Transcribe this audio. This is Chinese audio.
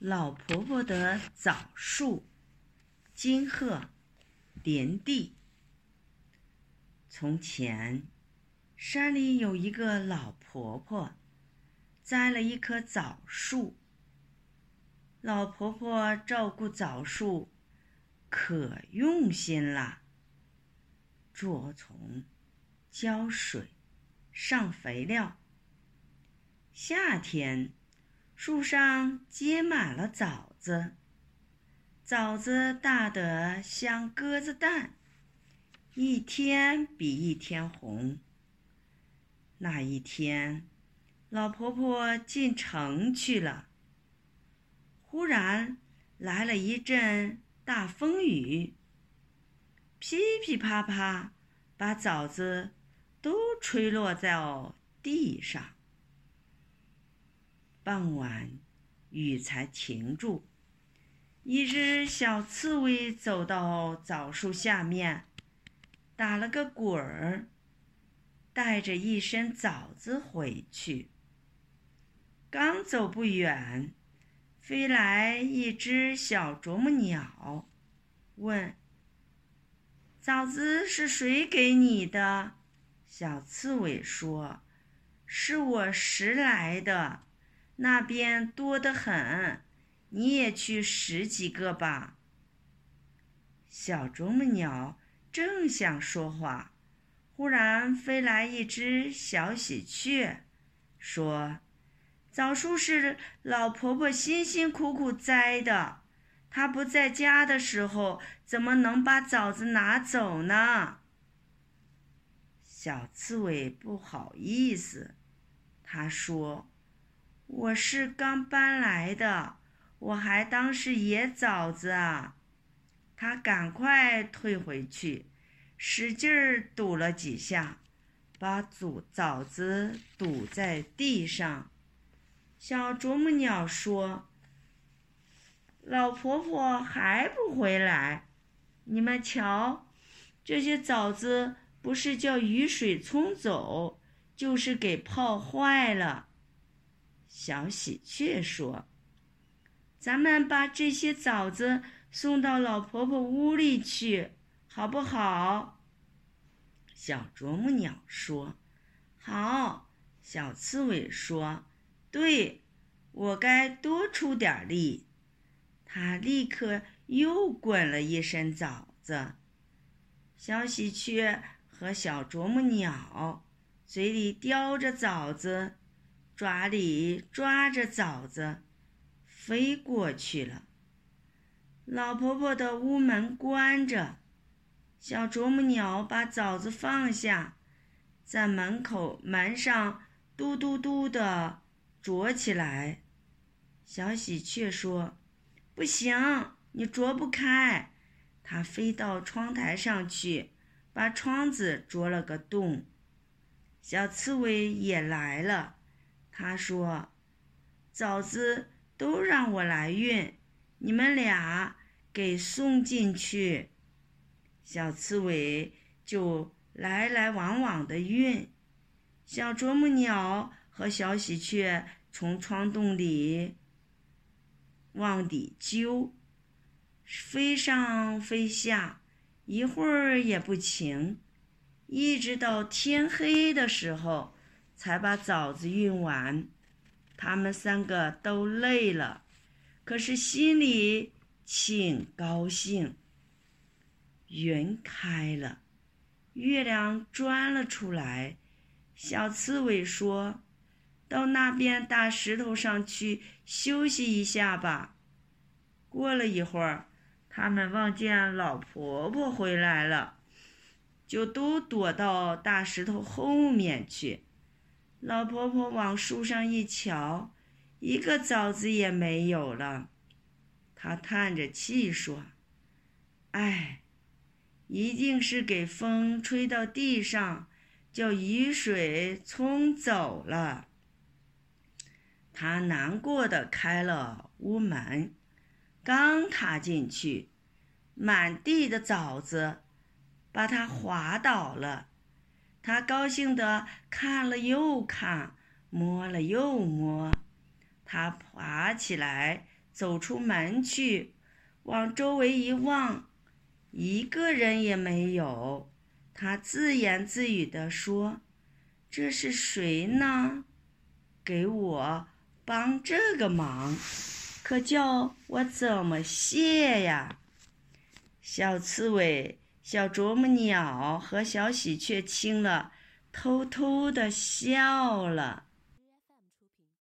老婆婆的枣树，金鹤，林地。从前，山里有一个老婆婆，栽了一棵枣树。老婆婆照顾枣树，可用心了。捉虫，浇水，上肥料。夏天。树上结满了枣子，枣子大得像鸽子蛋，一天比一天红。那一天，老婆婆进城去了，忽然来了一阵大风雨，噼噼啪啪，把枣子都吹落在地上。傍晚，雨才停住。一只小刺猬走到枣树下面，打了个滚儿，带着一身枣子回去。刚走不远，飞来一只小啄木鸟，问：“枣子是谁给你的？”小刺猬说：“是我拾来的。”那边多得很，你也去拾几个吧。小啄木鸟正想说话，忽然飞来一只小喜鹊，说：“枣树是老婆婆辛辛苦苦栽的，她不在家的时候，怎么能把枣子拿走呢？”小刺猬不好意思，他说。我是刚搬来的，我还当是野枣子啊！他赶快退回去，使劲儿堵了几下，把祖枣子堵在地上。小啄木鸟说：“老婆婆还不回来，你们瞧，这些枣子不是叫雨水冲走，就是给泡坏了。”小喜鹊说：“咱们把这些枣子送到老婆婆屋里去，好不好？”小啄木鸟说：“好。”小刺猬说：“对，我该多出点力。”他立刻又滚了一身枣子。小喜鹊和小啄木鸟嘴里叼着枣子。爪里抓着枣子，飞过去了。老婆婆的屋门关着，小啄木鸟把枣子放下，在门口门上嘟嘟嘟的啄起来。小喜鹊说：“不行，你啄不开。”它飞到窗台上去，把窗子啄了个洞。小刺猬也来了。他说：“枣子都让我来运，你们俩给送进去。”小刺猬就来来往往的运，小啄木鸟和小喜鹊从窗洞里往里揪，飞上飞下，一会儿也不停，一直到天黑的时候。才把枣子运完，他们三个都累了，可是心里挺高兴。云开了，月亮钻了出来。小刺猬说：“到那边大石头上去休息一下吧。”过了一会儿，他们望见老婆婆回来了，就都躲到大石头后面去。老婆婆往树上一瞧，一个枣子也没有了。她叹着气说：“哎，一定是给风吹到地上，叫雨水冲走了。”她难过的开了屋门，刚踏进去，满地的枣子把她滑倒了。他高兴地看了又看，摸了又摸。他爬起来，走出门去，往周围一望，一个人也没有。他自言自语地说：“这是谁呢？给我帮这个忙，可叫我怎么谢呀？”小刺猬、小啄木鸟和小喜鹊听了，偷偷的笑了。